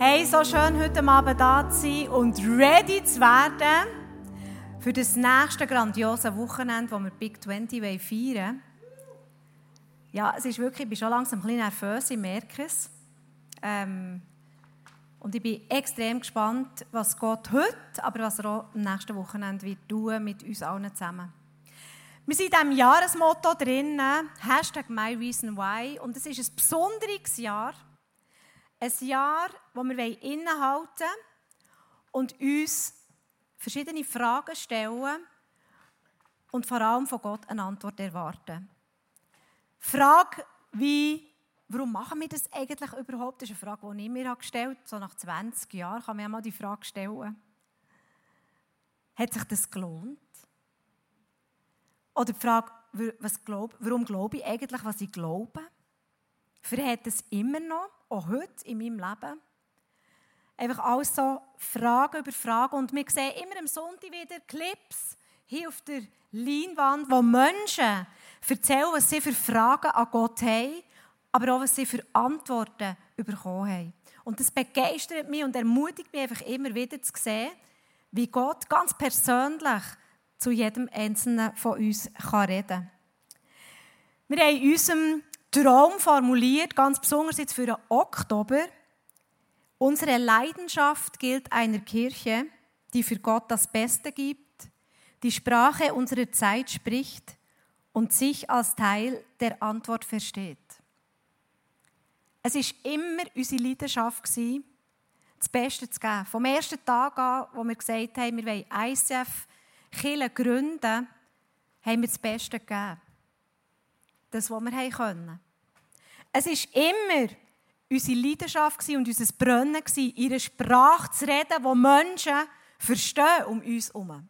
Hey, so schön heute Abend da zu sein und ready zu werden für das nächste grandiose Wochenende, das wir Big 20 feiern Ja, es ist wirklich, ich bin schon langsam ein bisschen nervös, ich merke es. Ähm, und ich bin extrem gespannt, was Gott heute, aber was er auch am nächsten Wochenende wird tun mit uns allen zusammen. Wir sind in diesem Jahresmotto drin, Hashtag MyReasonWhy, und es ist ein besonderes Jahr. Ein Jahr, wo wir innehalten und uns verschiedene Fragen stellen und vor allem von Gott eine Antwort erwarten. Frage wie, warum machen wir das eigentlich überhaupt? Das ist eine Frage, die ich mir gestellt habe. So nach 20 Jahren kann man ja mal die Frage stellen. Hat sich das gelohnt? Oder die Frage, was glaub, warum glaube ich eigentlich, was ich glaube? Verhält es immer noch, auch heute in meinem Leben? Einfach alles so Fragen über Fragen. Und wir sehen immer am Sonntag wieder Clips hier auf der Leinwand, wo Menschen erzählen, was sie für Fragen an Gott haben, aber auch was sie für Antworten bekommen haben. Und das begeistert mich und ermutigt mich einfach immer wieder zu sehen, wie Gott ganz persönlich zu jedem Einzelnen von uns kann reden kann. Wir haben in unserem Traum formuliert, ganz besonders jetzt für den Oktober. Unsere Leidenschaft gilt einer Kirche, die für Gott das Beste gibt, die Sprache unserer Zeit spricht und sich als Teil der Antwort versteht. Es ist immer unsere Leidenschaft, das Beste zu geben. Vom ersten Tag an, wo wir gesagt haben, wir wollen ICF Kirche gründen, haben wir das Beste gegeben. Das, was wir können. Es war immer unsere Leidenschaft und unser Brennen, ihre Sprache zu reden, die Menschen verstehen um uns herum.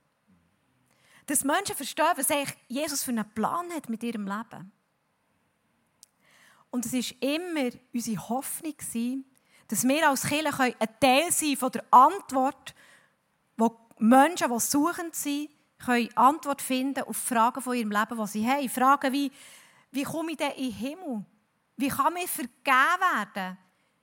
Dass Menschen verstehen, was Jesus für einen Plan hat mit ihrem Leben. Und es war immer unsere Hoffnung, dass wir als Kirche ein Teil sein von der Antwort, wo Menschen, die suchend sind, können Antwort finden auf Fragen von ihrem Leben, die sie haben. Fragen wie, wie komme ich denn in den Himmel? Wie kann mir vergeben werden?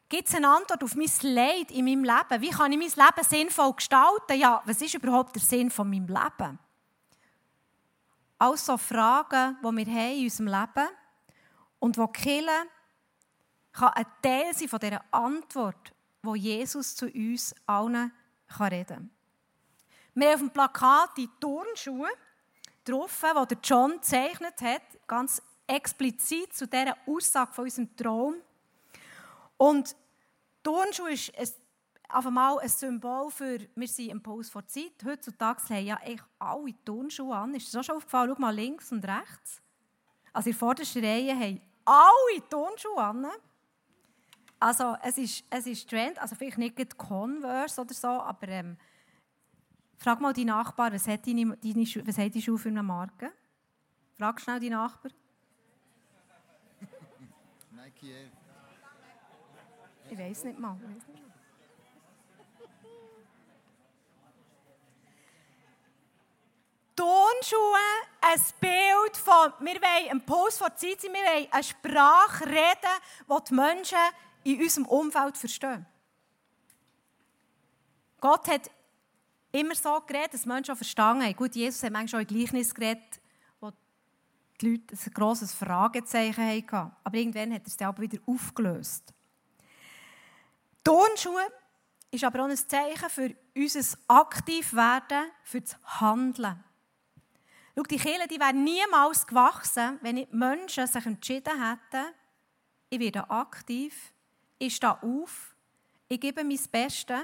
Gibt es eine Antwort auf mein Leid in meinem Leben? Wie kann ich mein Leben sinnvoll gestalten? Ja, was ist überhaupt der Sinn von meinem Leben? Also Fragen, die wir haben in unserem Leben und wo Kille kann ein Teil sein von dieser Antwort, wo Jesus zu uns allen reden kann. Wir haben auf dem Plakat die Turnschuhe drauf, die John gezeichnet hat, ganz explizit zu dieser Aussage von unserem Traum. Und Turnschuhe ist ein, auf einmal ein Symbol für, wir sind im Puls vor Zeit. Heutzutage haben ja echt alle Turnschuhe an. Ist das auch schon aufgefallen? Schau mal links und rechts. Also in der vordersten Reihe haben alle Turnschuhe an. Also es ist, es ist Trend, also vielleicht nicht Converse oder so, aber ähm, frag mal die Nachbarn, was hat, deine, deine, was hat die Schuhe für eine Marke? Frag schnell die Nachbarn. Air. Ich weiß nicht mal. Tonschuhe, ein Bild von, wir wollen einen Puls von Zeit sein, wir wollen eine Sprache reden, die die Menschen in unserem Umfeld verstehen. Gott hat immer so geredet, dass Menschen auch verstanden haben. Gut, Jesus hat manchmal auch in Gleichnis geredet, die Leute ein grosses Fragezeichen hatten. Aber irgendwann hat er es dann wieder aufgelöst. Turnschuhe ist aber auch ein Zeichen für unser Aktivwerden, für das Handeln. Schau, die Kirche die wäre niemals gewachsen, wenn nicht Menschen sich entschieden hätten, ich werde aktiv, ich stehe auf, ich gebe mein Bestes.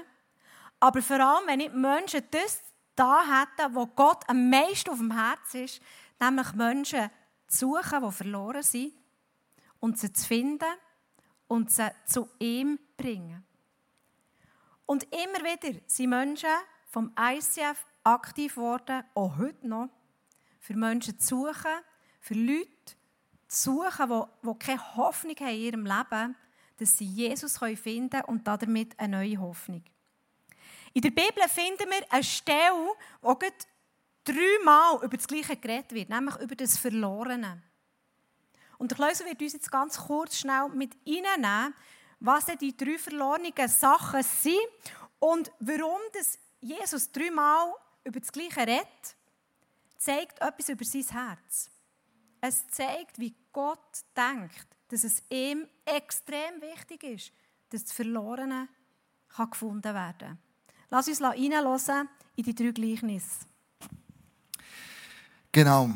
Aber vor allem, wenn nicht Menschen das da hätten, wo Gott am meisten auf dem Herz ist, nämlich Menschen zu suchen, die verloren sind, und sie zu finden und sie zu ihm bringen. Und immer wieder sind Menschen vom ICF aktiv geworden, auch heute noch, für Menschen zu suchen, für Leute zu suchen, die, die keine Hoffnung haben in ihrem Leben, dass sie Jesus finden können und damit eine neue Hoffnung. In der Bibel finden wir eine Stelle, wo dreimal über das Gleiche geredet wird, nämlich über das Verlorene. Und der Klöser wird uns jetzt ganz kurz schnell mit reinnehmen, was die drei verlorenen Sachen sind und warum das Jesus dreimal über das Gleiche redet, zeigt etwas über sein Herz. Es zeigt, wie Gott denkt, dass es ihm extrem wichtig ist, dass das Verlorene gefunden werden kann. Lass uns hineinhören in die drei Gleichnisse. Genau.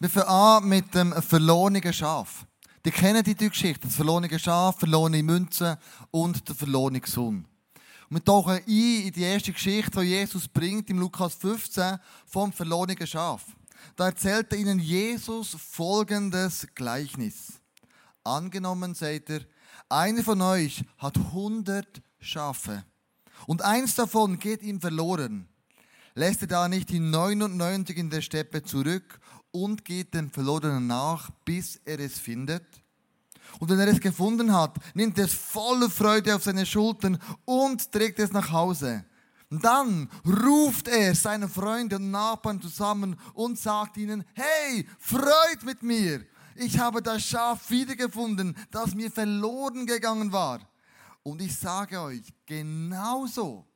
Wir fangen an mit dem verlorenen Schaf. Die kennen die drei Geschichten. Das verlorene Schaf, verlorene Münze und der verlorene Sohn. Und wir tauchen ein in die erste Geschichte, die Jesus bringt im Lukas 15 vom verlorenen Schaf. Da erzählt er ihnen Jesus folgendes Gleichnis. Angenommen seid ihr, einer von euch hat 100 Schafe und eins davon geht ihm verloren. Lässt er da nicht die 99 in der Steppe zurück und geht dem Verlorenen nach, bis er es findet? Und wenn er es gefunden hat, nimmt er es voller Freude auf seine Schultern und trägt es nach Hause. Dann ruft er seine Freunde und Nachbarn zusammen und sagt ihnen, hey, freut mit mir. Ich habe das Schaf wiedergefunden, das mir verloren gegangen war. Und ich sage euch, genauso,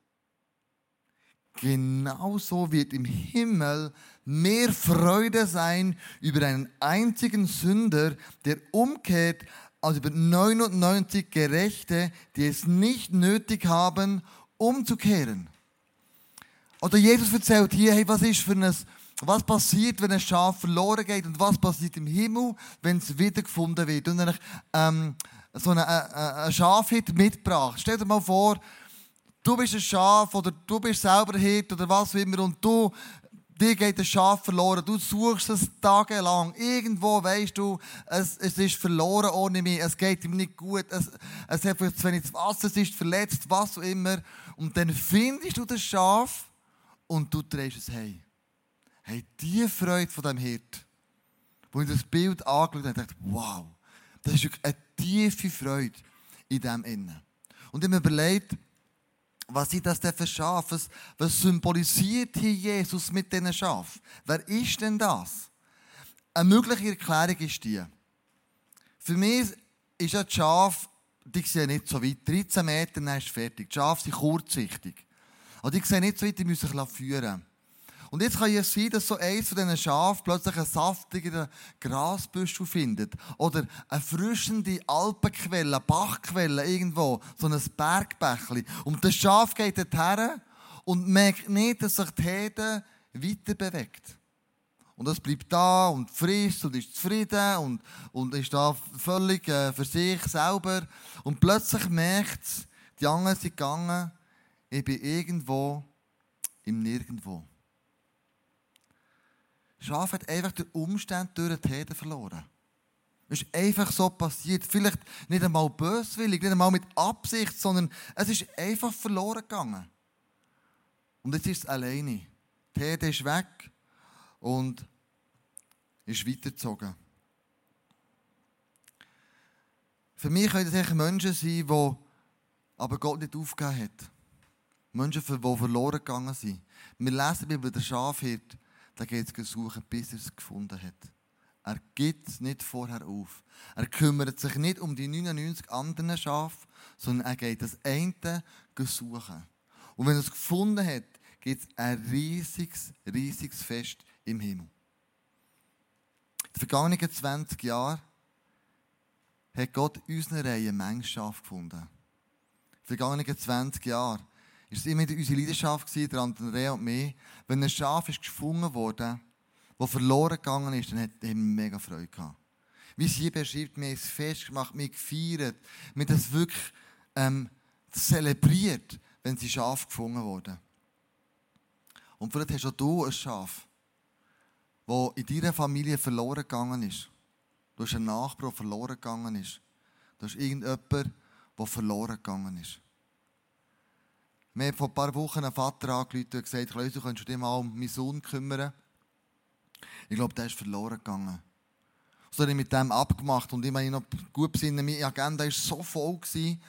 genauso wird im Himmel mehr Freude sein über einen einzigen Sünder, der umkehrt, als über 99 Gerechte, die es nicht nötig haben, umzukehren. Oder Jesus erzählt hier, hey, was ist für ein, was passiert, wenn ein Schaf verloren geht und was passiert im Himmel, wenn es wiedergefunden wird. Und dann, ähm, so eine, eine, eine Schafhirt mitgebracht. Stell dir mal vor, du bist ein Schaf oder du bist selber ein Hirt oder was auch immer und du, dir geht ein Schaf verloren. Du suchst es tagelang. Irgendwo weißt du, es, es ist verloren ohne mich. Es geht ihm nicht gut. Es, es hat vielleicht zu wenig Wasser, es ist verletzt, was auch immer. Und dann findest du das Schaf und du drehst es heim. Hey, die Freude von dem Hirt, wo ich das Bild angeschaut habe, dachte, wow, das ist eine tiefe Freude in dem Innen. Und ich habe mir überlegt, was sind das denn für Schafe? Was, symbolisiert hier Jesus mit diesen Schafen? Wer ist denn das? Eine mögliche Erklärung ist die. Für mich ist ein Schaf, die sehen nicht so weit. 13 Meter, dann ist fertig. Die Schafe sind kurzsichtig. Aber die sehen nicht so weit, die müssen sich führen und jetzt kann es sein, dass so eins von diesen Schafen plötzlich einen saftigen Grasbüschel findet. Oder eine frischende Alpenquelle, eine Bachquelle irgendwo. So ein Bergbächli. Und das Schaf geht dorthin und merkt nicht, dass sich die Herde weiter bewegt. Und es bleibt da und frisst und ist zufrieden und, und ist da völlig äh, für sich selber. Und plötzlich merkt es, die anderen sind gegangen, ich bin irgendwo im Nirgendwo. Schaf hat einfach den Umstand durch die Herde verloren. Es ist einfach so passiert. Vielleicht nicht einmal böswillig, nicht einmal mit Absicht, sondern es ist einfach verloren gegangen. Und jetzt ist es alleine. Die Herde ist weg und ist weitergezogen. Für mich können das Menschen sein, die aber Gott nicht aufgegeben hat. Menschen, die verloren gegangen sind. Wir lesen über den Schafhirt, da geht es suchen, bis er es gefunden hat. Er gibt es nicht vorher auf. Er kümmert sich nicht um die 99 anderen Schafe, sondern er geht das eine suchen. Und wenn er es gefunden hat, gibt es ein riesiges, riesiges Fest im Himmel. In den vergangenen 20 Jahren hat Gott in unserer Reihe Menge gefunden. In den vergangenen 20 Jahren ist es immer unsere Leidenschaft gewesen, der Andrea und mir. Wenn ein Schaf ist gefunden wurde, das verloren gegangen ist, dann hat er mega Freude gehabt. Wie sie beschreibt, wir haben es fest gemacht, wir gefeiert, haben das wirklich ähm, zelebriert, wenn sie Schaf gefunden wurden. Und vielleicht hast auch du ein Schaf, das in deiner Familie verloren gegangen ist. Du hast einen Nachbar, der verloren gegangen ist. Du hast irgendjemanden, der verloren gegangen ist. Wir haben vor ein paar Wochen einen Vater angerufen und gesagt, Klaus, du könntest dich mal um meinen Sohn kümmern. Ich glaube, der ist verloren gegangen. So habe ich mit dem abgemacht und ich meine noch gut besinnen, meine Agenda war so voll. Gewesen.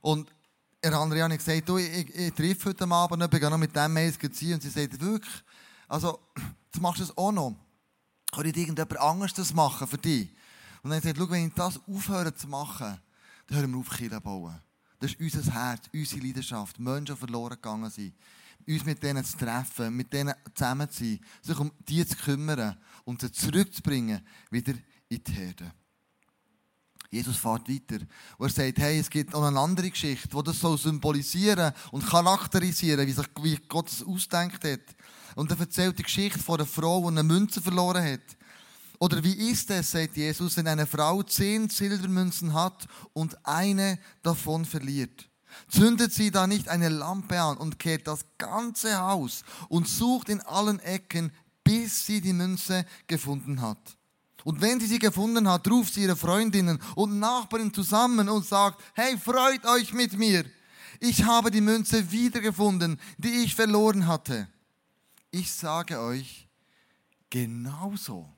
Und der andere hat gesagt, du, ich, ich, ich treffe heute Abend noch, ich gehe noch mit dem Mails ziehen. Und sie sagt, wirklich, also, du machst das auch noch. Kann ich irgendjemand anderes das machen für dich? Und dann gesagt, schau, wenn ich das aufhöre zu machen, dann hören wir auf, Kirche bauen. Das ist unser Herz, unsere Leidenschaft. Menschen verloren gegangen sind. Uns mit denen zu treffen, mit denen zusammen zu sein, sich um die zu kümmern und sie zurückzubringen, wieder in die Herde. Jesus fährt weiter. Und er sagt, hey, es gibt noch eine andere Geschichte, die das so symbolisieren und charakterisieren, wie sich wie Gott es ausdenkt hat. Und er erzählt die Geschichte von einer Frau, die eine Münze verloren hat. Oder wie ist es, sagt Jesus, wenn eine Frau zehn Silbermünzen hat und eine davon verliert? Zündet sie da nicht eine Lampe an und kehrt das ganze Haus und sucht in allen Ecken, bis sie die Münze gefunden hat. Und wenn sie sie gefunden hat, ruft sie ihre Freundinnen und Nachbarin zusammen und sagt, hey, freut euch mit mir. Ich habe die Münze wiedergefunden, die ich verloren hatte. Ich sage euch, genauso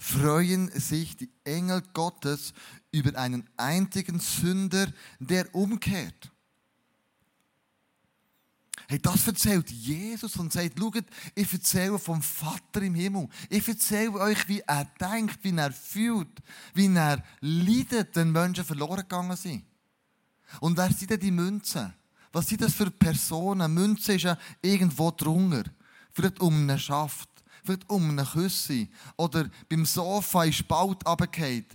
freuen sich die Engel Gottes über einen einzigen Sünder, der umkehrt. Hey, das erzählt Jesus und sagt, schaut, ich erzähle vom Vater im Himmel. Ich erzähle euch, wie er denkt, wie er fühlt, wie er leidet, wenn Menschen verloren gegangen sind. Und wer sind denn die Münzen? Was sind das für Personen? Münze ist ja irgendwo drunter. Vielleicht um einen Schaft, vielleicht um einen Küsse oder beim Sofa ist Spalt runtergefallen.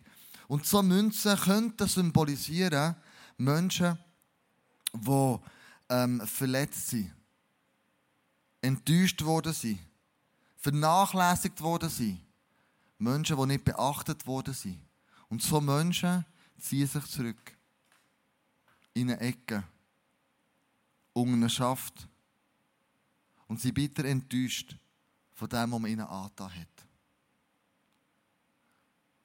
Und so Münzen könnten symbolisieren Menschen, die ähm, verletzt sind, enttäuscht worden sind, vernachlässigt worden sind, Menschen, die nicht beachtet worden sind. Und so Menschen ziehen sich zurück in eine Ecke, unter einen Schaft und sind bitter enttäuscht von dem, was man ihnen angetan hat.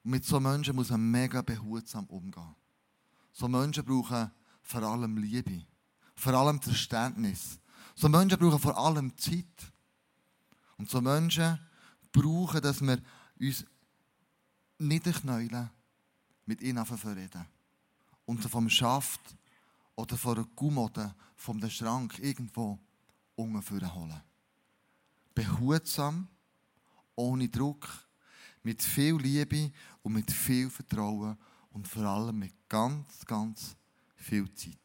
Und mit so Menschen muss man mega behutsam umgehen. So Menschen brauchen vor allem Liebe vor allem Verständnis. So Menschen brauchen vor allem Zeit. Und so Menschen brauchen, dass wir uns niederknäulen, mit ihnen reden. Und vom Schaft oder von einer Gummode, vom Schrank irgendwo unten holen. Behutsam, ohne Druck, mit viel Liebe und mit viel Vertrauen und vor allem mit ganz, ganz viel Zeit.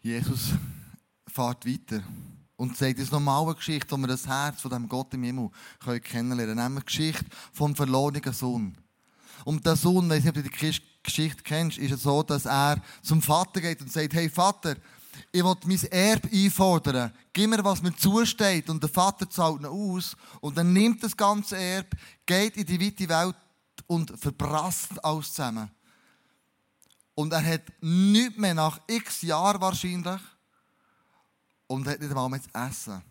Jesus fährt weiter und sagt uns nochmal eine Geschichte, wo wir das Herz von dem Gott im Himmel können kennenlernen können. Nämlich die Geschichte vom verlorenen Sohn. Und der Sohn, wenn du die Geschichte kennst, ist es so, dass er zum Vater geht und sagt, hey Vater, ich will mein Erbe einfordern. Gib mir, was mir zusteht. Und der Vater zahlt ihn aus. Und dann nimmt das ganze Erbe, geht in die weite Welt und verprasst alles zusammen. Und er hat nichts mehr nach x Jahren wahrscheinlich. Und hat nicht einmal mehr zu essen.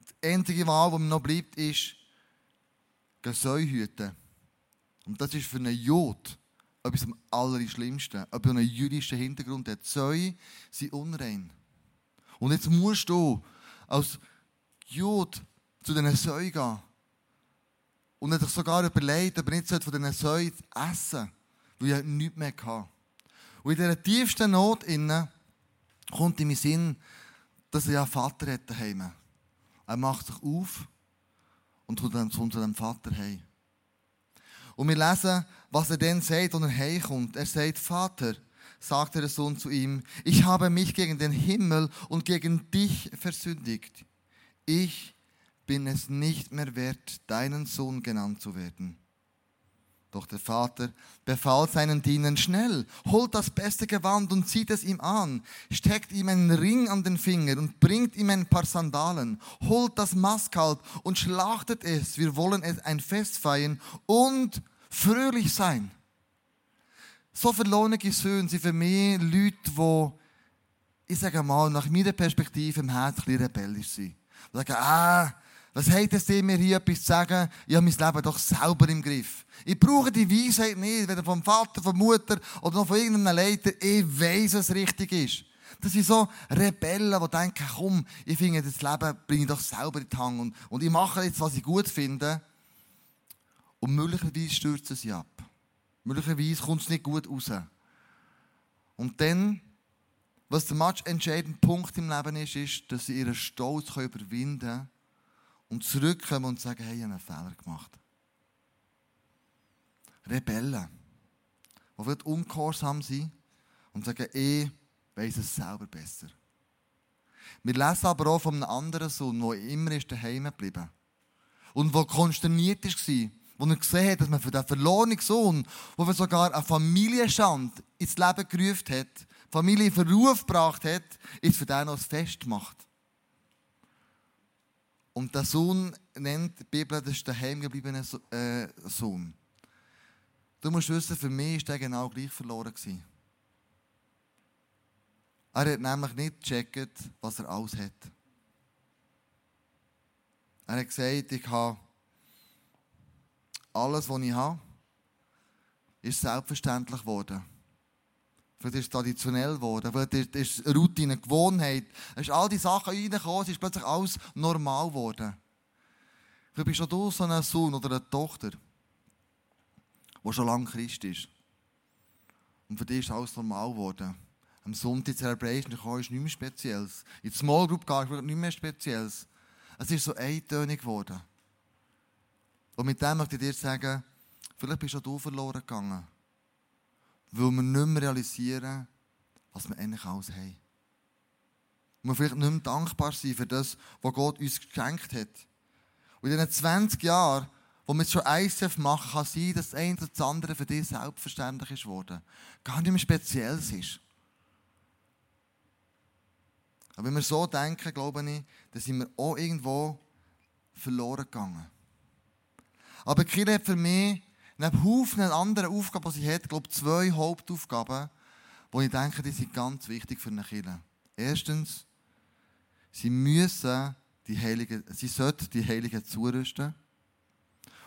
Das einzige Mal, was ihm noch bleibt, ist Säuhüten. Und das ist für einen Jod etwas am allerschlimmsten. Ob er einen jüdischen Hintergrund hat. Säue sind unrein. Und jetzt musst du als Jod zu diesen Säuen gehen. Und er sich sogar überlegt, ob er nicht von diesen Säuen essen weil ich nichts mehr hatte. Und in dieser tiefsten Not innen kommt in meinen Sinn, dass er ja einen Vater hat daheim. Er macht sich auf und kommt dann zu unserem Vater heim. Und wir lesen, was er dann sagt, wenn er heimkommt. Er sagt, Vater, sagt der Sohn zu ihm, ich habe mich gegen den Himmel und gegen dich versündigt. Ich bin es nicht mehr wert, deinen Sohn genannt zu werden. Doch der Vater befahl seinen Dienern schnell, holt das beste Gewand und zieht es ihm an, steckt ihm einen Ring an den Finger und bringt ihm ein paar Sandalen, holt das Mastkalb und schlachtet es. Wir wollen es ein Fest feiern und fröhlich sein. So verlohnige Söhne sind für mich Leute, die, ich sage mal, nach meiner Perspektive im Herzen rebellisch sind. Die sagen, ah, was hat es mir hier etwas zu sagen? Ich habe mein Leben doch selber im Griff. Ich brauche die Weisheit nicht, weder vom Vater, von Mutter oder noch von irgendeinem Leiter. Ich weiß, was richtig ist. Das sind so Rebellen, die denken, komm, ich finde das Leben bringe ich doch selber in die Hand und, und ich mache jetzt, was ich gut finde. Und möglicherweise stürzen sie ab. Möglicherweise kommt es nicht gut raus. Und dann, was der entscheidende Punkt im Leben ist, ist, dass sie ihren Stolz überwinden können und zurückkommen und sagen, hey, ich habe einen Fehler gemacht. Rebellen, die ungehorsam sind und sagen, ich weiß es selber besser. Wir lesen aber auch von einem anderen Sohn, der immer ist daheim geblieben und der konsterniert war, wo er gesehen hat, dass man für den verlorenen Sohn, wo er sogar eine Familienschand ins Leben gerufen hat, Familie in Verruf gebracht hat, ist für den noch ein Fest gemacht. Und der Sohn nennt die Bibel, das ist der heimgebliebene äh, Sohn. Du musst wissen, für mich war der genau gleich verloren. Er hat nämlich nicht gecheckt, was er alles hat. Er hat gesagt, ich habe alles, was ich habe, ist selbstverständlich geworden. Vielleicht ist es traditionell geworden. Vielleicht ist es Routine, Gewohnheit. Es ist all die Sachen reingekommen, es ist plötzlich alles normal geworden. Vielleicht bist auch du so ein Sohn oder eine Tochter, der schon lange Christ ist. Und für dich ist alles normal geworden. Am Sonntag Celebration kommen ist nichts mehr Spezielles. In die Small Group ist nichts mehr Spezielles. Es ist so eintönig geworden. Und mit dem möchte ich dir sagen, vielleicht bist auch du verloren gegangen weil wir nicht mehr realisieren, was wir eigentlich alles haben. Und wir vielleicht nicht mehr dankbar sind für das, was Gott uns geschenkt hat. Und in diesen 20 Jahren, wo wir jetzt schon ICF machen, kann sein, dass das eine oder das andere für dich selbstverständlich ist worden. Gar nicht mehr speziell ist. Aber wenn wir so denken, glaube ich, dann sind wir auch irgendwo verloren gegangen. Aber Kirche hat für mich neben Haufen anderen Aufgaben, die sie hat, glaube ich, zwei Hauptaufgaben, wo ich denke, die sind ganz wichtig für eine Kirche. Erstens, sie müssen die Heiligen, sie sollten die Heiligen zurüsten.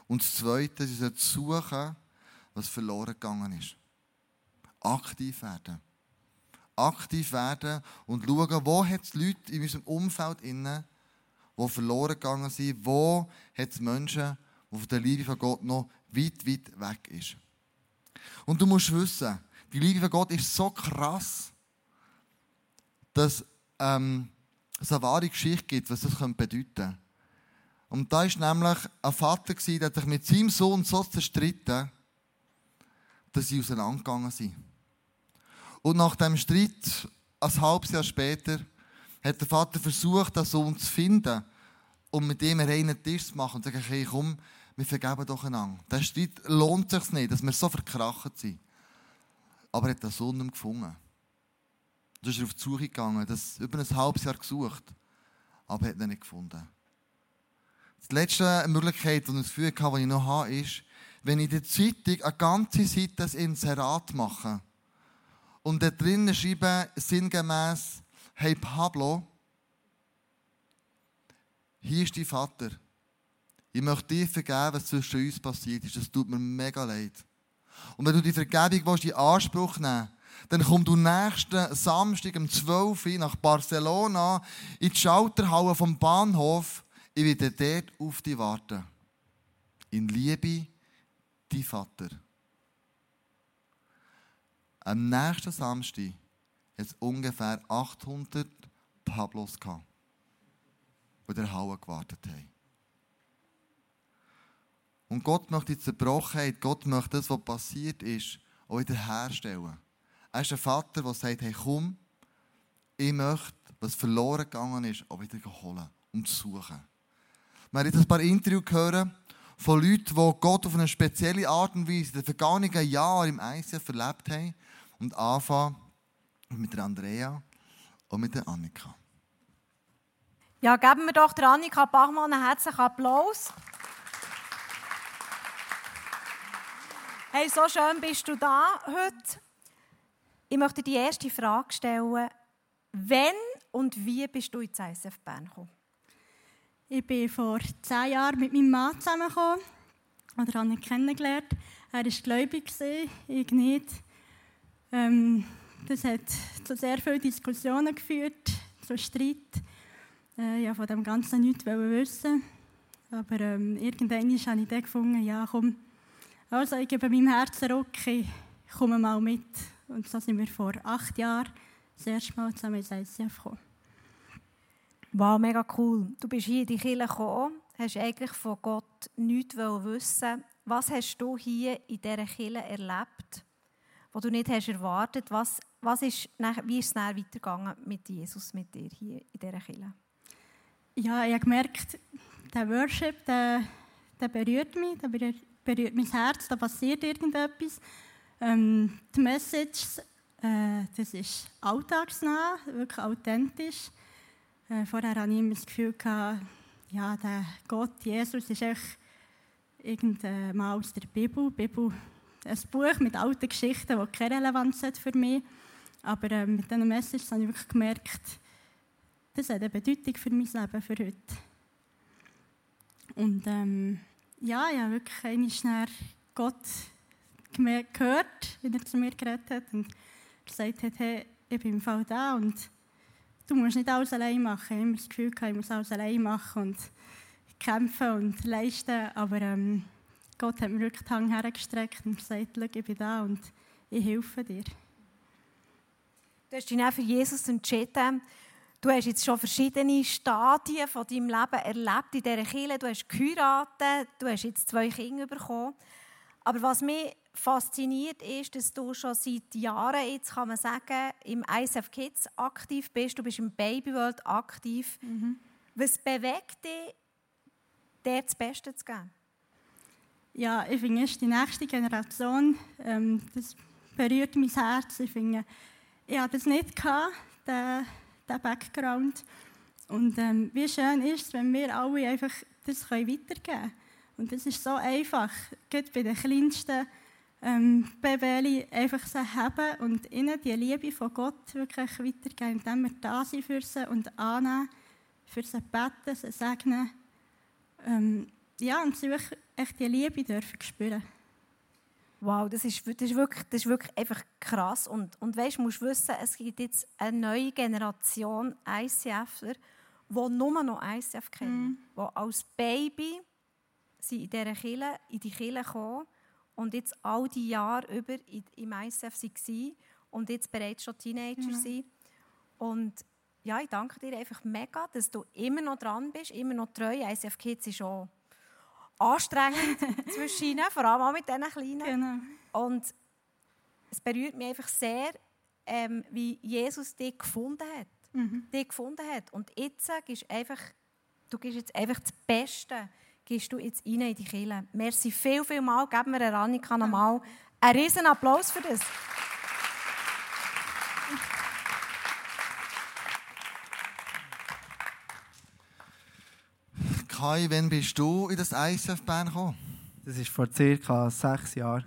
Und das Zweite, sie sollten suchen, was verloren gegangen ist. Aktiv werden. Aktiv werden und schauen, wo hat es Leute in unserem Umfeld inne, die verloren gegangen sind, wo hat es Menschen, die von der Liebe von Gott noch weit, weit weg ist. Und du musst wissen, die Liebe von Gott ist so krass, dass ähm, es eine wahre Geschichte gibt, was das bedeuten. Und da war nämlich ein Vater, der hat sich mit seinem Sohn so zerstritten, dass sie auseinandergegangen sind. Und nach dem Streit, ein halbes Jahr später, hat der Vater versucht, den Sohn zu finden, um mit ihm einen reinen Tisch zu machen und zu sagen, hey, komm, wir vergeben doch einander. Der Streit lohnt sich nicht, dass wir so verkracht sind. Aber er hat den Sohn gefunden. Da ist er auf die Suche gegangen, das über ein halbes Jahr gesucht, aber er hat ihn nicht gefunden. Die letzte Möglichkeit, die ich das Gefühl hatte, die ich noch habe, ist, wenn ich in der Zeitung eine ganze Seite ein Inserat mache und da drinnen schreibe sinngemäß, hey Pablo, hier ist dein Vater. Ich möchte dir vergeben, was zwischen uns passiert ist. Das tut mir mega leid. Und wenn du die Vergebung in Anspruch nehmen willst, dann komm du nächsten Samstag um 12 Uhr nach Barcelona in die Schalterhalle vom Bahnhof. Ich werde dort auf dich warten. In Liebe, dein Vater. Am nächsten Samstag hat es ungefähr 800 Pablos gehabt, die der Halle gewartet haben. Und Gott möchte die Zerbrochenheit, Gott möchte das, was passiert ist, auch wieder herstellen. Er ist ein Vater, der sagt, hey komm, ich möchte, was verloren gegangen ist, auch wieder holen und suchen. Wir haben jetzt ein paar Interviews gehört von Leuten, die Gott auf eine spezielle Art und Weise in den vergangenen Jahren im ICF verlebt haben. Und anfangen mit der Andrea und mit der Annika. Ja, geben wir doch der Annika Bachmann einen herzlichen Applaus Hey, so schön bist du da heute. Ich möchte die erste Frage stellen. Wann und wie bist du ins ISF Bern gekommen? Ich bin vor zehn Jahren mit meinem Mann zusammengekommen. Oder habe ihn kennengelernt. Er war gläubig, ich nicht. Ähm, das hat zu sehr vielen Diskussionen geführt, zu Streit. Äh, ja, von dem Ganzen nichts wissen. Aber ähm, irgendwann habe ich gefunden, ja komm, also ich gebe meinem Herzen Ruck, ich komme mal mit. Und so sind wir vor acht Jahren das erste Mal zusammen ins ICF gekommen. Wow, mega cool. Du bist hier in die Kirche gekommen, hast eigentlich von Gott nichts wissen was hast du hier in dieser Kille erlebt, wo du nicht hast erwartet? Was, was ist, wie ist es dann weitergegangen mit Jesus, mit dir hier in dieser Kille? Ja, ich habe gemerkt, der Worship, der, der berührt mich, der berührt, berührt mein Herz, da passiert irgendetwas. Ähm, die Message, äh, das ist alltagsnah, wirklich authentisch. Äh, vorher hatte ich immer das Gefühl, gehabt, ja, der Gott, Jesus, ist echt irgendwann aus der Bibel. Bibel, ein Buch mit alten Geschichten, die keine Relevanz hat für mich. Aber äh, mit diesen Message habe ich wirklich gemerkt, das hat eine Bedeutung für mein Leben, für heute. Und ähm, ja, ich habe wirklich einmal Gott gehört, wie er zu mir geredet hat und gesagt hat, hey, ich bin im Fall da und du musst nicht alles allein machen. Ich habe das Gefühl, ich muss alles allein machen und kämpfen und leisten, aber ähm, Gott hat mir wirklich die Hand hergestreckt und gesagt, ich bin da und ich helfe dir. Du hast dich auch für Jesus entschieden. Du hast jetzt schon verschiedene Stadien von deinem Leben erlebt in dieser Kirche. Du hast geheiratet, du hast jetzt zwei Kinder bekommen. Aber was mich fasziniert ist, dass du schon seit Jahren, jetzt kann man sagen, im ISF Kids aktiv bist. Du bist im Baby World aktiv. Mhm. Was bewegt dich, dir das Beste zu geben? Ja, ich finde, es ist die nächste Generation. Ähm, das berührt mein Herz. Ich finde, ich hatte das nicht gehabt, den, den Background. Und ähm, wie schön ist es, wenn wir alle einfach das weitergeben können. Und das ist so einfach, gerade bei den kleinsten ähm, Babeli einfach sie haben und ihnen die Liebe von Gott wirklich weitergeben, indem wir da sind für sie und annehmen, für sie beten, sie segnen. Ähm, ja, und sie wirklich echt die Liebe dürfen spüren. Wow, das ist, das ist, wirklich, das ist wirklich einfach krass. Und, und weißt, du musst wissen, es gibt jetzt eine neue Generation ICFler, die nur noch ICF kennen. Mm. Die als Baby sind in dieser Kirche, in die Kirche gekommen und jetzt all die Jahre über im ICF waren und jetzt bereits schon Teenager ja. sind. Und ja, ich danke dir einfach mega, dass du immer noch dran bist, immer noch treu. ICF Kids ist schon anstrengend zwischen vor allem auch mit diesen Kleinen. Genau. Und es berührt mich einfach sehr, ähm, wie Jesus dich gefunden hat. Mhm. Dich gefunden hat. Und jetzt gibst einfach, du gibst jetzt einfach das Beste gehst du jetzt rein in die Kirche. Merci viel, viel mal. Geben wir Annika nochmal einen riesen Applaus für das. Kai, wann bist du in das ISF Bern gekommen? Das war vor circa sechs Jahren,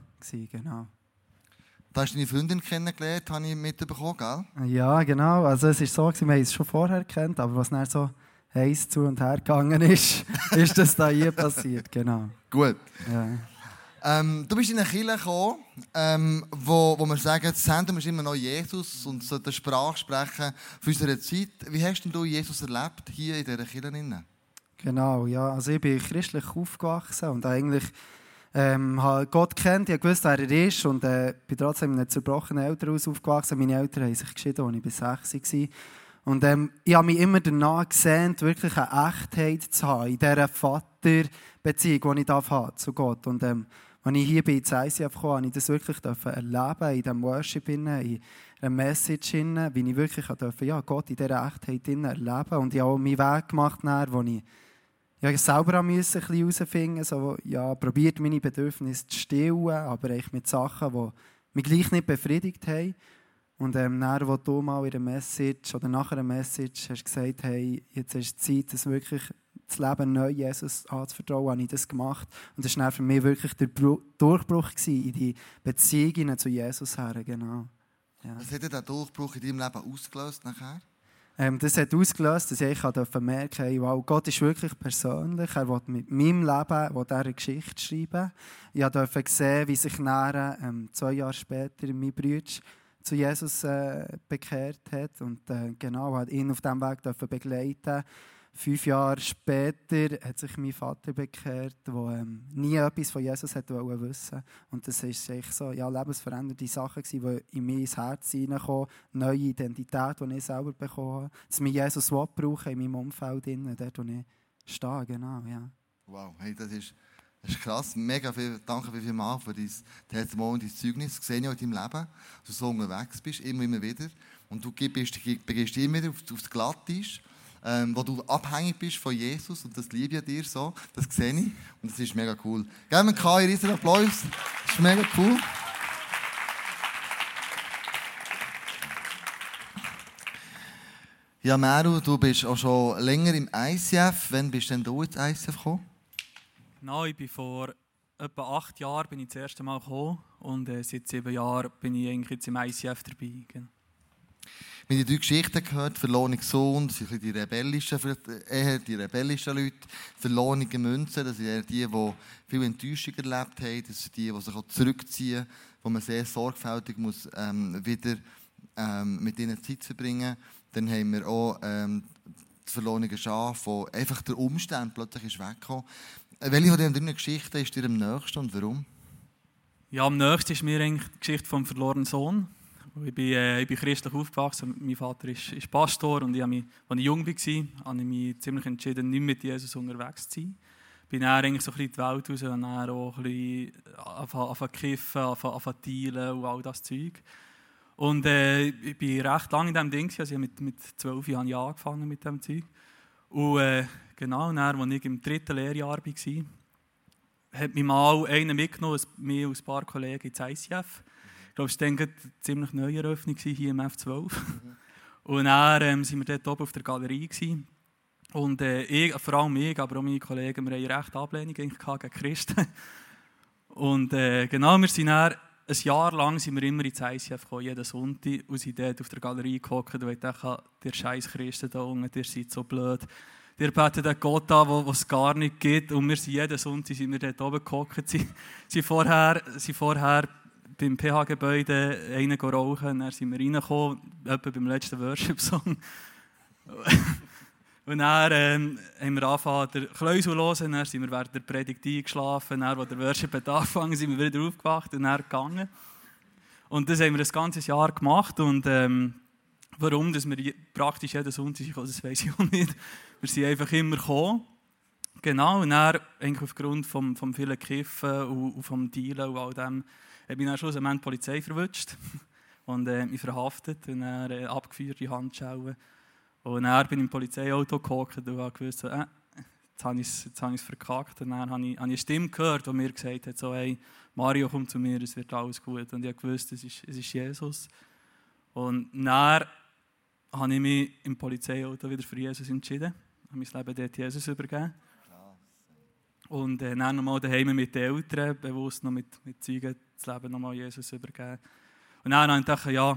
genau. Da hast du deine Freundin kennengelernt, habe ich mitbekommen, gell? Ja, genau. Also es ist so, wir haben es schon vorher kennt, aber was dann so heiß zu und her gegangen ist, ist das da hier passiert, genau. Gut. Ja. Ähm, du bist in eine Kirche gekommen, ähm, wo, wo wir sagen, das Zentrum ist immer noch Jesus und so die Sprache sprechen für unsere Zeit. Wie hast du Jesus erlebt hier in dieser Kirche? Genau, ja. Also ich bin christlich aufgewachsen und eigentlich ähm, habe Gott kennt, ich wusste, wer er ist und äh, bin trotzdem in einem zerbrochenen Elternhaus aufgewachsen. Meine Eltern haben sich geschieden, als ich bis 6 war. Und ähm, ich habe mich immer danach gesehnt, wirklich eine Echtheit zu haben in dieser Vaterbeziehung, die ich habe zu Gott. Und ähm, als ich hier bei ICF kam, habe ich das wirklich erleben, in diesem Worship, in einer Message, wie ich wirklich durfte, ja, Gott in dieser Echtheit erleben Und ich habe auch meinen Weg gemacht, wo ich ja, selber musste ein bisschen herausfinden so, ja, probiert meine Bedürfnisse zu stillen, aber eigentlich mit Sachen, die mich gleich nicht befriedigt haben. Und ähm, dann, wo du mal in einer Message oder nach einer Message hast gesagt hey, jetzt ist die Zeit, das wirklich das Leben neu Jesus anzuvertrauen, habe ich das gemacht. Und das war für mich wirklich der Durchbruch in die Beziehungen zu Jesus her. Genau. Ja. Was hat der Durchbruch in deinem Leben ausgelöst nachher? Ähm, das hat ausgelöst, dass ich merken durfte, wow, Gott ist wirklich persönlich. Er will mit meinem Leben will eine Geschichte schreiben. Ich durfte sehen, wie sich nachher, ähm, zwei Jahre später mein Bruder zu Jesus äh, bekehrt hat und äh, genau hat ihn auf diesem Weg begleiten. Fünf Jahre später hat sich mein Vater bekehrt, der ähm, nie etwas von Jesus hat wissen Und das ist echt so, ja, lebensverändernde Sachen die in mein Herz hineinkommen, neue Identität, die ich selber bekommen habe, dass mir Jesus brauchen in meinem Umfeld, dort wo ich stehe, genau, ja. Wow, hey, das ist Das ist krass. Mega viel, danke vielmals für dein Testimonial und dein Zeugnis. Das sehe ich auch in deinem Leben, dass du so unterwegs bist, immer, immer wieder. Und du begibst dich immer wieder auf, auf das Glatteis, ähm, wo du abhängig bist von Jesus. Und das liebe ich dir so. Das sehe ich. Und das ist mega cool. Geben wir Kai einen riesen Applaus. Das ist mega cool. Ja, Meru, du bist auch schon länger im ICF. Wann bist denn du ins ICF gekommen? Genau, ich bin vor etwa acht Jahren bin ich das erste Mal gekommen und äh, seit sieben Jahren bin ich eigentlich jetzt im ICF dabei. Genau. Wir haben die drei Geschichten gehört, verlorene Sohn, das sind die rebellischen, eher die rebellischen Leute, verlorene Münzen, das sind eher die, die viel Enttäuschung erlebt haben, das sind die, die sich auch zurückziehen, wo man sehr sorgfältig muss, ähm, wieder ähm, mit ihnen Zeit verbringen muss. Dann haben wir auch ähm, das verlorene Schaf, wo einfach der Umstand plötzlich ist weggekommen. Welche von diesen drei Geschichten ist dir am nächsten und warum? Ja, am nächsten ist mir eigentlich die Geschichte vom verlorenen Sohn. Ich bin, äh, ich bin christlich aufgewachsen. Mein Vater ist, ist Pastor und ich mich, als ich jung war, habe ich mich ziemlich entschieden, nicht mit Jesus unterwegs zu sein. Ich bin dann eigentlich so ein bisschen die Welt raus und dann auch ein bisschen angefangen zu kiffen, angefangen zu dealen und all das Zeug. Und äh, ich bin recht lange in diesem Ding. Also mit, mit 12 Jahren ja angefangen mit diesem Zeug. Und äh, genau, dann, als ich im dritten Lehrjahr war, hat mich mal einer mitgenommen, mir und ein paar Kollegen ins ICF. Ich glaube, es war eine ziemlich neue Eröffnung hier im F12. Mhm. Und dann ähm, waren wir dort oben auf der Galerie. Gewesen. Und äh, ich, vor allem ich, aber auch meine Kollegen, wir hatten recht Ablehnung gegen Christen. Und äh, genau, wir sind dann ein Jahr lang sind wir immer ins ICF gekommen, jeden Sonntag, und sind dort auf der Galerie gehockt und dachten, der scheiß Christen da unten, der seid so blöd. Der betet den Gott an, wo es gar nicht gibt. Und wir sind jeden Sonntag sind wir dort oben gehockt. Sie sind vorher, sind vorher beim PH-Gebäude einen rauchen, dann sind wir reingekommen, etwa beim letzten Worship-Song. Und dann ähm, haben wir angefangen, den Kleusel zu hören, dann sind wir während der Predigt eingeschlafen, dann, als der Worship hat angefangen sind wir wieder aufgewacht und dann gegangen. Und das haben wir das ganze Jahr gemacht und ähm, warum, dass wir praktisch jeden Sonntag kommen, das weiß ich auch nicht. Wir sind einfach immer gekommen. Genau, und dann, eigentlich aufgrund vom, vom vielen Kiffen und, und vom Dealen und all dem, habe ich dann schlussendlich die Polizei verwünscht und äh, mich verhaftet und dann äh, abgeführt, die Handschuhe. Und dann bin ich im Polizeiauto gehockt und wusste, äh, jetzt habe ich es verkackt. Und dann habe ich, habe ich eine Stimme gehört, die mir gesagt hat, so, hey, Mario, komm zu mir, es wird alles gut. Und ich wusste, es ist, es ist Jesus. Und dann habe ich mich im Polizeiauto wieder für Jesus entschieden. Ich habe mein Leben dort Jesus übergeben. Und äh, dann nochmal daheim mit den Eltern, bewusst noch mit, mit Zeugen das Leben nochmal Jesus übergeben. Und dann habe ich gedacht, ja,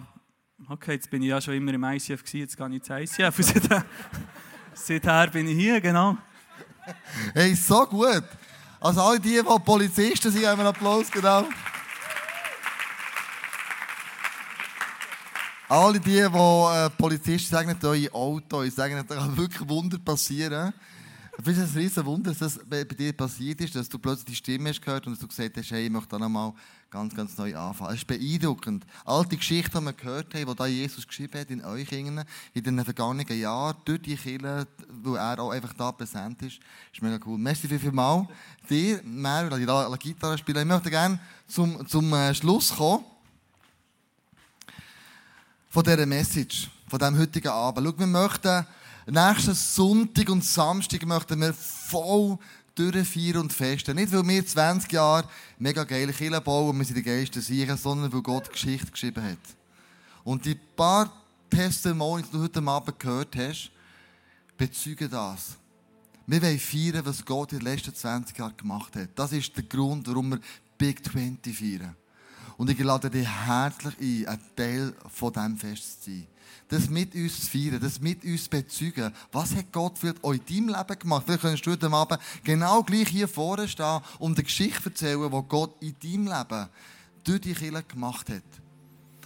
okay, jetzt bin ich ja schon immer im ICF gewesen, jetzt gehe ich ins ICF. Und seither, seither bin ich hier, genau. Hey, so gut. Also alle die, die Polizisten sind, haben einen Applaus, genau. Alle die, die äh, Polizisten sagen, eure Auto, ich sage, da kann wirklich Wunder passieren. Weißt du, ein riesen Wunder, dass das bei dir passiert ist, dass du plötzlich die Stimme hast gehört und dass du gesagt hast, hey, ich möchte da nochmal ganz, ganz neu anfangen. Es ist beeindruckend. All die Geschichten, die wir gehört haben, die Jesus geschrieben hat in euch, in den vergangenen Jahren, durch die Kirche, wo er auch einfach da präsent ist, ist mega cool. Merci viel, viel mal. Dir, weil ich da Gitarre spielen. Ich möchte gerne zum, zum äh, Schluss kommen. Von dieser Message, von diesem heutigen Abend. Schau, wir möchten nächsten Sonntag und Samstag möchten wir voll durchfeiern und festen. Nicht, weil wir 20 Jahre mega geile Kirche bauen und wir sind die geilsten Sieger, sondern weil Gott Geschichte geschrieben hat. Und die paar Testimonies, die du heute Abend gehört hast, bezeugen das. Wir wollen feiern, was Gott in den letzten 20 Jahren gemacht hat. Das ist der Grund, warum wir Big 20 feiern. Und ich lade dich herzlich ein, ein Teil von diesem Fest zu sein das mit uns zu feiern, das mit uns zu bezeugen. Was hat Gott für euch in deinem Leben gemacht? Vielleicht könntest du heute Abend genau gleich hier vorne stehen und eine Geschichte erzählen, die Gott in deinem Leben durch Kirche gemacht hat.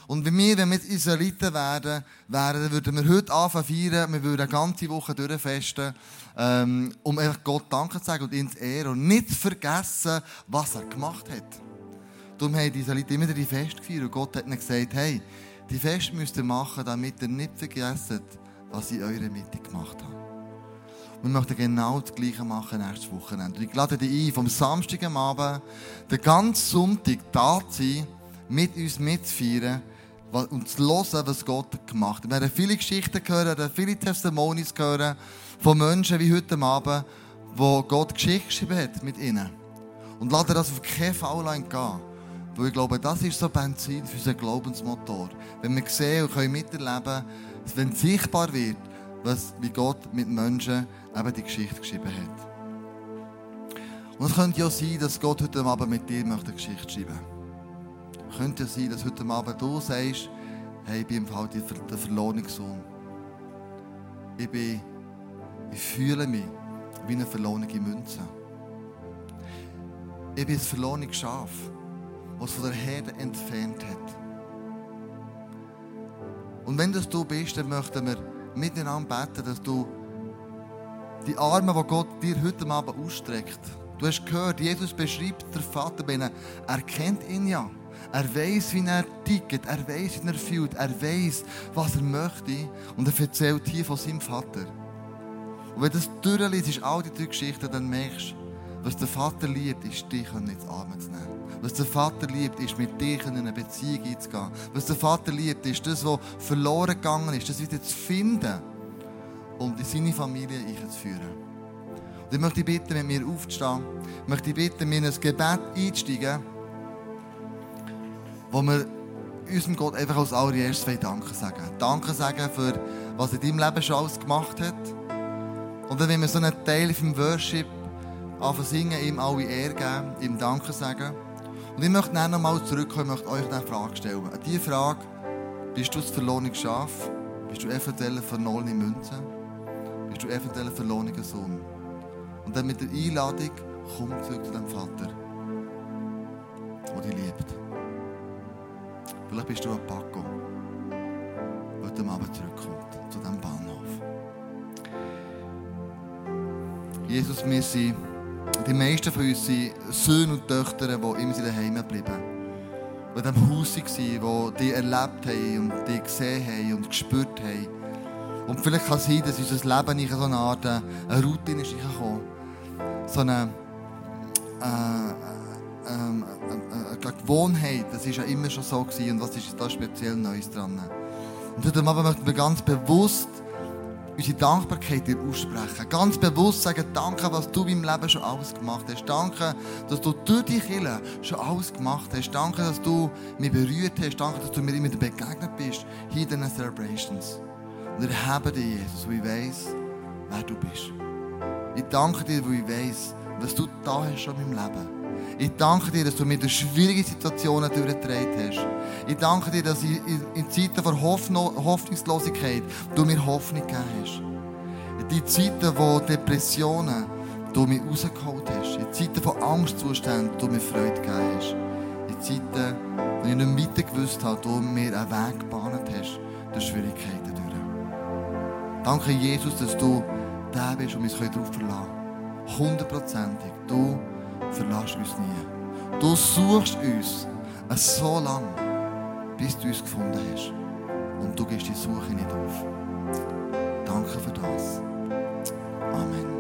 Und wenn wir, wenn wir Israeliten werden, werden, würden wir heute anfangen feiern, wir würden eine ganze Woche durchfesten, ähm, um einfach Gott Danke zu sagen und ihn zu ehren und nicht zu vergessen, was er gemacht hat. Darum haben die Israeliten immer die Fest gefeiert und Gott hat ihnen gesagt, hey, die Fest müsst ihr machen, damit ihr nicht vergesst, was ich in eurer Mitte gemacht habe. Wir möchten genau das Gleiche machen nächstes Wochenende. Ich lade dich ein, vom Samstag am Abend, den ganzen Sonntag da zu sein, mit uns mitzufeiern und zu hören, was Gott gemacht hat. Wir werden viele Geschichten wir werden viele Testimonies hören von Menschen wie heute Abend, wo Gott Geschichte geschrieben hat mit ihnen. Und lade das auf keinen Fall gehen. Weil ich glaube, das ist so Benzin für unseren Glaubensmotor. Wenn wir sehen und können miterleben, wenn sichtbar wird, was, wie Gott mit Menschen eben die Geschichte geschrieben hat. Und es könnte ja sein, dass Gott heute Abend mit dir eine Geschichte schreiben möchte. Könnte ja sein, dass heute Abend du sagst, hey, ich bin im Fall der verlorene. Ich, bin, ich fühle mich wie eine verlorene Münze. Ich bin ein verlorenes Schaf, das von der Herde entfernt hat. Und wenn das du bist, dann möchten wir miteinander beten, dass du die Arme, die Gott dir heute Abend ausstreckt. Du hast gehört, Jesus beschreibt der Vater, wenn er, er kennt ihn ja. Er weiß, wie er tickt, er weiß, wie er fühlt, er weiß, was er möchte. Und er erzählt hier von seinem Vater. Und wenn das durchliest, all die drei Geschichten, dann merkst du, was der Vater liebt, ist, dich ins Arme zu nehmen. Was der Vater liebt, ist, mit dir in eine Beziehung einzugehen. Was der Vater liebt, ist das, was verloren gegangen ist, das wieder zu finden und in seine Familie einzuführen. Und ich möchte bitten, mit mir aufzustehen. Ich möchte bitten, mir in ein Gebet einzusteigen, wo wir unserem Gott einfach als allererstes Danke sagen. Danke sagen für, was in deinem Leben schon alles gemacht hat. Und dann, wenn wir so einen Teil vom Worship anfangen singen, ihm alle Ehre geben, ihm Danke sagen. Und ich möchte dann nochmal zurückkommen, ich möchte euch eine Frage stellen. An diese Frage, bist du das verlorene? Bist du eventuell verlorene Münze? Bist du eventuell verlorener Sohn? Und dann mit der Einladung, komm zurück zu deinem Vater, der dich liebt. Vielleicht bist du ein Paco, der heute Abend zurückkommt, zu diesem Bahnhof. Jesus, wir sind die meisten von uns sind Söhne und Töchter, die immer daheim geblieben Die in diesem Haus waren, die erlebt haben und die gesehen haben und gespürt haben. Und vielleicht kann es sein, dass unser Leben in so eine Art äh, eine Routine ist gekommen. So eine, äh, äh, äh, eine Gewohnheit, das war ja immer schon so. Gewesen. Und was ist da speziell Neues dran? Und heute Abend möchten wir ganz bewusst unsere Dankbarkeit dir aussprechen. Ganz bewusst sagen, danke, was du in meinem Leben schon alles gemacht hast. Danke, dass du durch die Kirche schon alles gemacht hast. Danke, dass du mich berührt hast. Danke, dass du mir immer begegnet bist, hier in den Celebrations. Und ich habe dich, Jesus, weil ich weiss, wer du bist. Ich danke dir, weil ich weiss, was du da hast schon in meinem Leben. Ich danke dir, dass du mir durch schwierige Situationen durchgetragen hast. Ich danke dir, dass ich in Zeiten von Hoffnungslosigkeit du mir Hoffnung gegeben hast. In die Zeiten, wo Depressionen du mich rausgeholt hast. In Zeiten von Angstzuständen du mir Freude gegeben hast. In Zeiten, wo ich nicht mehr gewusst habe, du mir einen Weg gebahnt hast durch Schwierigkeiten durch. Danke, Jesus, dass du der bist und uns darauf verlassen können. Hundertprozentig. Du verlässt uns nie. Du suchst uns so lange, bis du uns gefunden hast. Und du gehst die Suche nicht auf. Danke für das. Amen.